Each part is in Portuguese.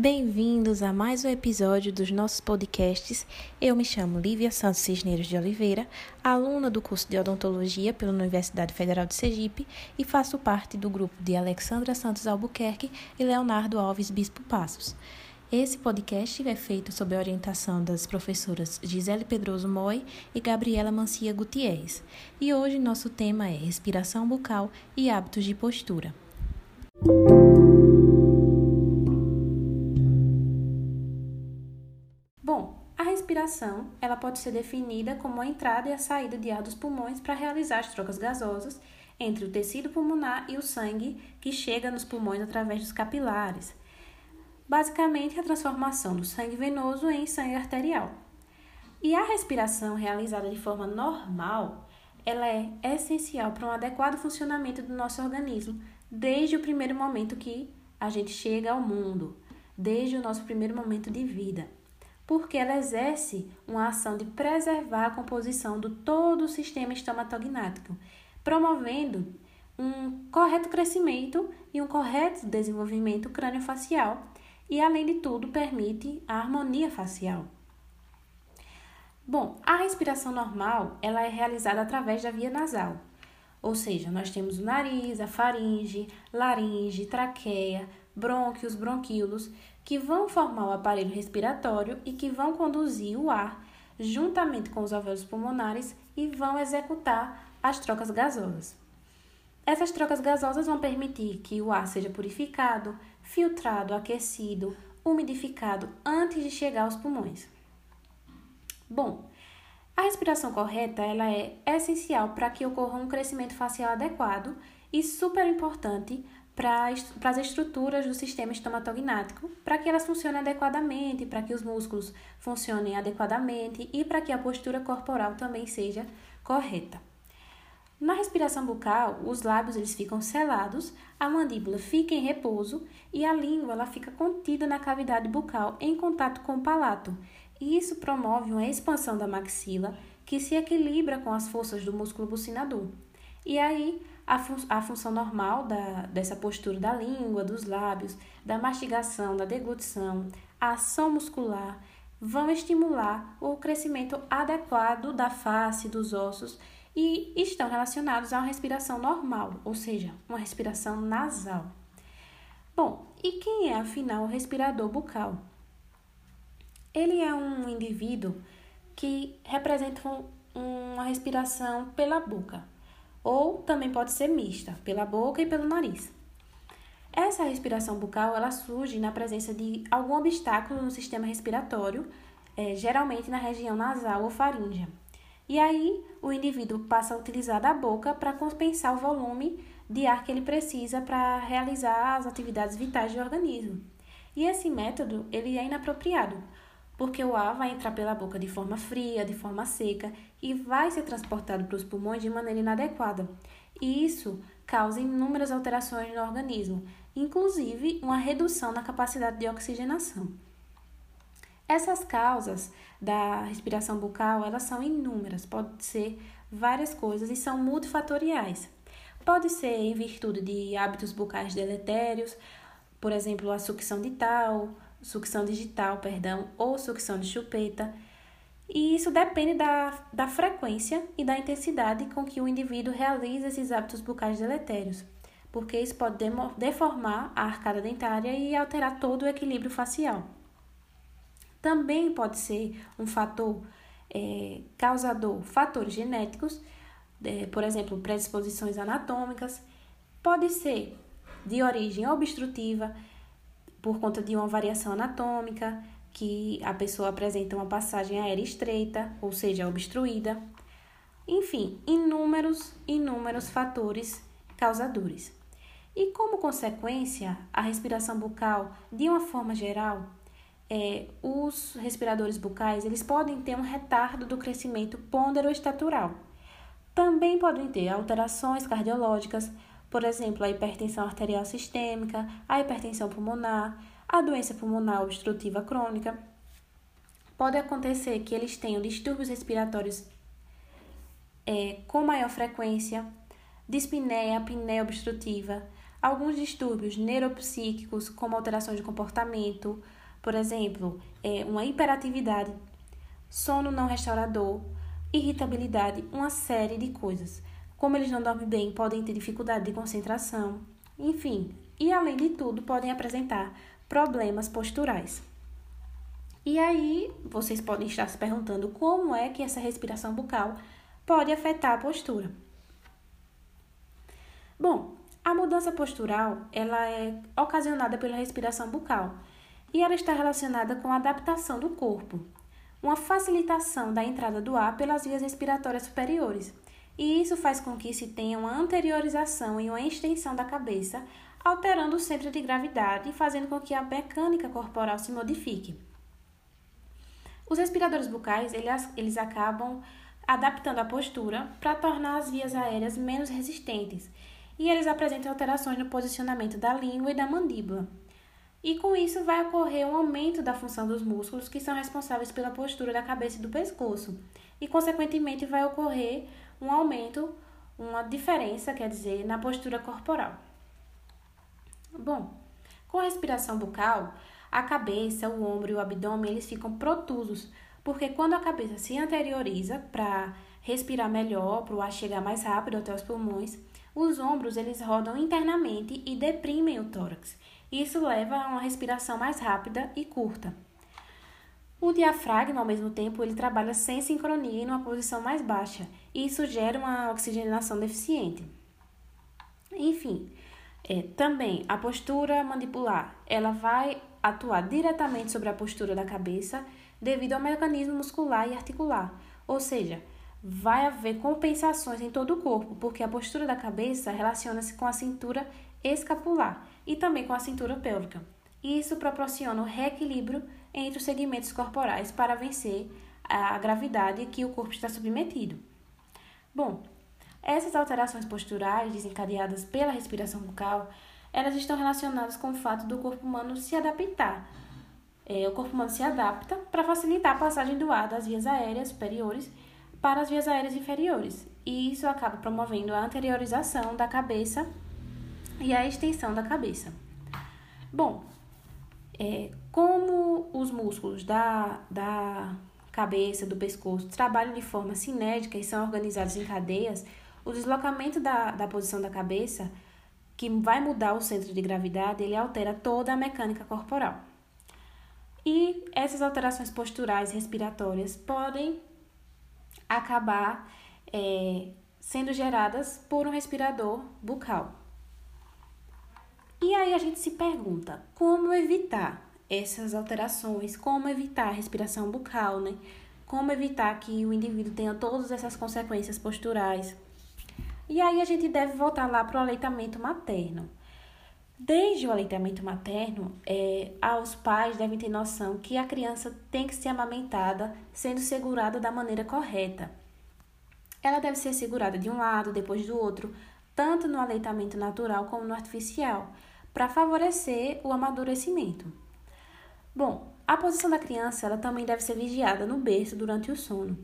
Bem-vindos a mais um episódio dos nossos podcasts. Eu me chamo Lívia Santos Cisneiros de Oliveira, aluna do curso de Odontologia pela Universidade Federal de Sergipe e faço parte do grupo de Alexandra Santos Albuquerque e Leonardo Alves Bispo Passos. Esse podcast é feito sob a orientação das professoras Gisele Pedroso Moi e Gabriela Mancia Gutierrez. E hoje nosso tema é respiração bucal e hábitos de postura. Respiração, ela pode ser definida como a entrada e a saída de ar dos pulmões para realizar as trocas gasosas entre o tecido pulmonar e o sangue que chega nos pulmões através dos capilares. Basicamente, a transformação do sangue venoso em sangue arterial. E a respiração realizada de forma normal, ela é essencial para um adequado funcionamento do nosso organismo desde o primeiro momento que a gente chega ao mundo, desde o nosso primeiro momento de vida porque ela exerce uma ação de preservar a composição do todo o sistema estomatognático, promovendo um correto crescimento e um correto desenvolvimento crâniofacial e, além de tudo, permite a harmonia facial. Bom, a respiração normal ela é realizada através da via nasal, ou seja, nós temos o nariz, a faringe, laringe, traqueia, brônquios, bronquíolos, que vão formar o aparelho respiratório e que vão conduzir o ar juntamente com os alvéolos pulmonares e vão executar as trocas gasosas. Essas trocas gasosas vão permitir que o ar seja purificado, filtrado, aquecido, umidificado antes de chegar aos pulmões. Bom, a respiração correta ela é essencial para que ocorra um crescimento facial adequado e super importante para as estruturas do sistema estomatognático, para que elas funcionem adequadamente, para que os músculos funcionem adequadamente e para que a postura corporal também seja correta. Na respiração bucal, os lábios eles ficam selados, a mandíbula fica em repouso e a língua ela fica contida na cavidade bucal em contato com o palato. E isso promove uma expansão da maxila que se equilibra com as forças do músculo bucinador. E aí a, fun a função normal da, dessa postura da língua, dos lábios, da mastigação, da deglutição, a ação muscular, vão estimular o crescimento adequado da face, dos ossos e estão relacionados a uma respiração normal, ou seja, uma respiração nasal. Bom, e quem é afinal o respirador bucal? Ele é um indivíduo que representa um, uma respiração pela boca ou também pode ser mista, pela boca e pelo nariz. Essa respiração bucal ela surge na presença de algum obstáculo no sistema respiratório, é, geralmente na região nasal ou faríngea. E aí o indivíduo passa a utilizar a boca para compensar o volume de ar que ele precisa para realizar as atividades vitais do organismo. E esse método ele é inapropriado, porque o ar vai entrar pela boca de forma fria, de forma seca e vai ser transportado para os pulmões de maneira inadequada. E isso causa inúmeras alterações no organismo, inclusive uma redução na capacidade de oxigenação. Essas causas da respiração bucal, elas são inúmeras, pode ser várias coisas e são multifatoriais. Pode ser em virtude de hábitos bucais deletérios, por exemplo, a sucção de tal, sucção digital, perdão, ou sucção de chupeta. E isso depende da, da frequência e da intensidade com que o indivíduo realiza esses hábitos bucais deletérios, porque isso pode deformar a arcada dentária e alterar todo o equilíbrio facial. Também pode ser um fator é, causador, fatores genéticos, é, por exemplo, predisposições anatômicas, pode ser de origem obstrutiva, por conta de uma variação anatômica, que a pessoa apresenta uma passagem aérea estreita, ou seja, obstruída. Enfim, inúmeros, inúmeros fatores causadores. E como consequência, a respiração bucal, de uma forma geral, é, os respiradores bucais eles podem ter um retardo do crescimento pondero-estatural. Também podem ter alterações cardiológicas, por exemplo, a hipertensão arterial sistêmica, a hipertensão pulmonar, a doença pulmonar obstrutiva crônica. Pode acontecer que eles tenham distúrbios respiratórios é, com maior frequência, dispneia, apneia obstrutiva, alguns distúrbios neuropsíquicos, como alterações de comportamento, por exemplo, é, uma hiperatividade, sono não restaurador, irritabilidade, uma série de coisas. Como eles não dormem bem, podem ter dificuldade de concentração, enfim, e além de tudo, podem apresentar problemas posturais. E aí, vocês podem estar se perguntando como é que essa respiração bucal pode afetar a postura. Bom, a mudança postural, ela é ocasionada pela respiração bucal e ela está relacionada com a adaptação do corpo, uma facilitação da entrada do ar pelas vias respiratórias superiores. E isso faz com que se tenha uma anteriorização e uma extensão da cabeça, alterando o centro de gravidade e fazendo com que a mecânica corporal se modifique. Os respiradores bucais, eles, eles acabam adaptando a postura para tornar as vias aéreas menos resistentes, e eles apresentam alterações no posicionamento da língua e da mandíbula. E com isso vai ocorrer um aumento da função dos músculos que são responsáveis pela postura da cabeça e do pescoço, e consequentemente vai ocorrer um aumento, uma diferença, quer dizer, na postura corporal. Bom, com a respiração bucal, a cabeça, o ombro e o abdômen eles ficam protusos, porque quando a cabeça se anterioriza para respirar melhor, para o ar chegar mais rápido até os pulmões, os ombros eles rodam internamente e deprimem o tórax. Isso leva a uma respiração mais rápida e curta. O diafragma, ao mesmo tempo, ele trabalha sem sincronia e numa posição mais baixa, e isso gera uma oxigenação deficiente. Enfim, é, também a postura mandibular, ela vai atuar diretamente sobre a postura da cabeça devido ao mecanismo muscular e articular, ou seja, vai haver compensações em todo o corpo, porque a postura da cabeça relaciona-se com a cintura escapular e também com a cintura pélvica. E isso proporciona o reequilíbrio entre os segmentos corporais para vencer a gravidade que o corpo está submetido. Bom, essas alterações posturais desencadeadas pela respiração bucal elas estão relacionadas com o fato do corpo humano se adaptar. É, o corpo humano se adapta para facilitar a passagem do ar das vias aéreas superiores para as vias aéreas inferiores, e isso acaba promovendo a anteriorização da cabeça e a extensão da cabeça. Bom, é, como os músculos da, da cabeça, do pescoço, trabalham de forma cinética e são organizados em cadeias, o deslocamento da, da posição da cabeça que vai mudar o centro de gravidade, ele altera toda a mecânica corporal. E essas alterações posturais respiratórias podem acabar é, sendo geradas por um respirador bucal. E aí a gente se pergunta como evitar essas alterações, como evitar a respiração bucal, né? Como evitar que o indivíduo tenha todas essas consequências posturais e aí a gente deve voltar lá para o aleitamento materno. Desde o aleitamento materno, é, os pais devem ter noção que a criança tem que ser amamentada sendo segurada da maneira correta. Ela deve ser segurada de um lado, depois do outro, tanto no aleitamento natural como no artificial, para favorecer o amadurecimento. Bom, a posição da criança ela também deve ser vigiada no berço durante o sono.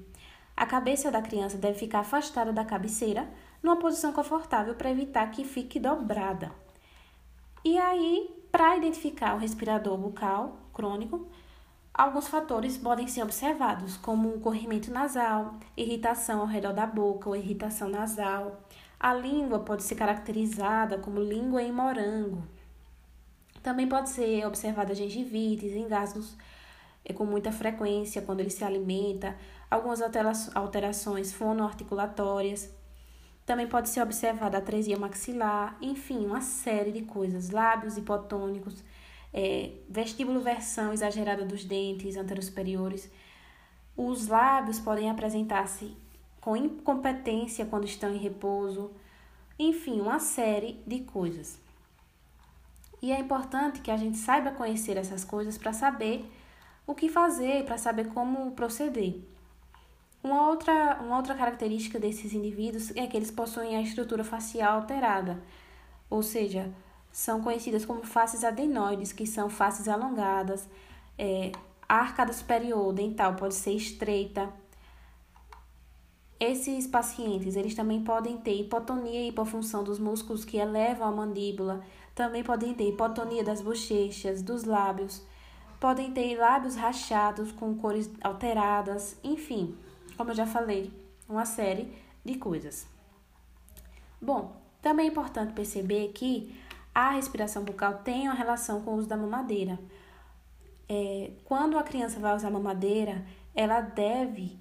A cabeça da criança deve ficar afastada da cabeceira numa posição confortável para evitar que fique dobrada. E aí, para identificar o respirador bucal crônico, alguns fatores podem ser observados, como o corrimento nasal, irritação ao redor da boca ou irritação nasal. A língua pode ser caracterizada como língua em morango. Também pode ser observada gengivites, engasgos é, com muita frequência quando ele se alimenta, algumas alterações fonoarticulatórias. Também pode ser observada atresia maxilar, enfim, uma série de coisas, lábios hipotônicos, é, vestíbulo versão exagerada dos dentes anterosuperiores. Os lábios podem apresentar-se com incompetência quando estão em repouso, enfim, uma série de coisas. E é importante que a gente saiba conhecer essas coisas para saber o que fazer, para saber como proceder. Uma outra, uma outra característica desses indivíduos é que eles possuem a estrutura facial alterada, ou seja, são conhecidas como faces adenoides, que são faces alongadas. É, a arcada superior dental pode ser estreita. Esses pacientes, eles também podem ter hipotonia e hipofunção dos músculos que elevam a mandíbula, também podem ter hipotonia das bochechas, dos lábios, podem ter lábios rachados com cores alteradas, enfim, como eu já falei, uma série de coisas. Bom, também é importante perceber que a respiração bucal tem uma relação com o uso da mamadeira. É, quando a criança vai usar mamadeira, ela deve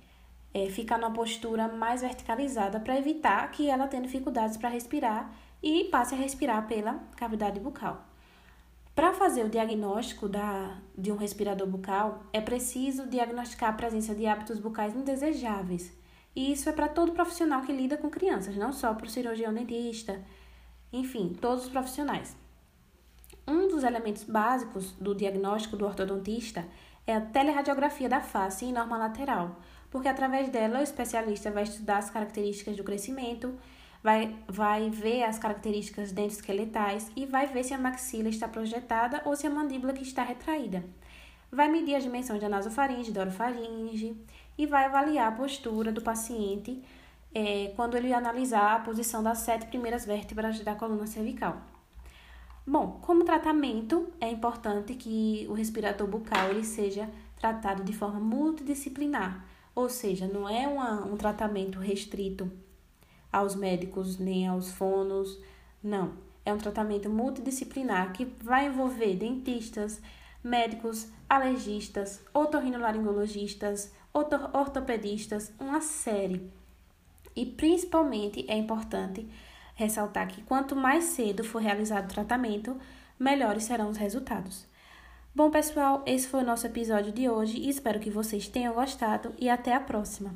é, ficar numa postura mais verticalizada para evitar que ela tenha dificuldades para respirar e passe a respirar pela cavidade bucal. Para fazer o diagnóstico da, de um respirador bucal, é preciso diagnosticar a presença de hábitos bucais indesejáveis. E isso é para todo profissional que lida com crianças, não só para o cirurgião dentista, enfim, todos os profissionais. Um dos elementos básicos do diagnóstico do ortodontista é a teleradiografia da face em norma lateral, porque através dela o especialista vai estudar as características do crescimento, vai, vai ver as características dentes esqueletais e vai ver se a maxila está projetada ou se a mandíbula que está retraída. Vai medir a dimensão de nasofaringe, da orofaringe e vai avaliar a postura do paciente é, quando ele analisar a posição das sete primeiras vértebras da coluna cervical. Bom, como tratamento, é importante que o respirador bucal ele seja tratado de forma multidisciplinar, ou seja, não é uma, um tratamento restrito aos médicos nem aos fonos, não. É um tratamento multidisciplinar que vai envolver dentistas, médicos, alergistas, otorrinolaringologistas, ortopedistas, uma série. E principalmente é importante ressaltar que quanto mais cedo for realizado o tratamento, melhores serão os resultados. Bom, pessoal, esse foi o nosso episódio de hoje e espero que vocês tenham gostado e até a próxima.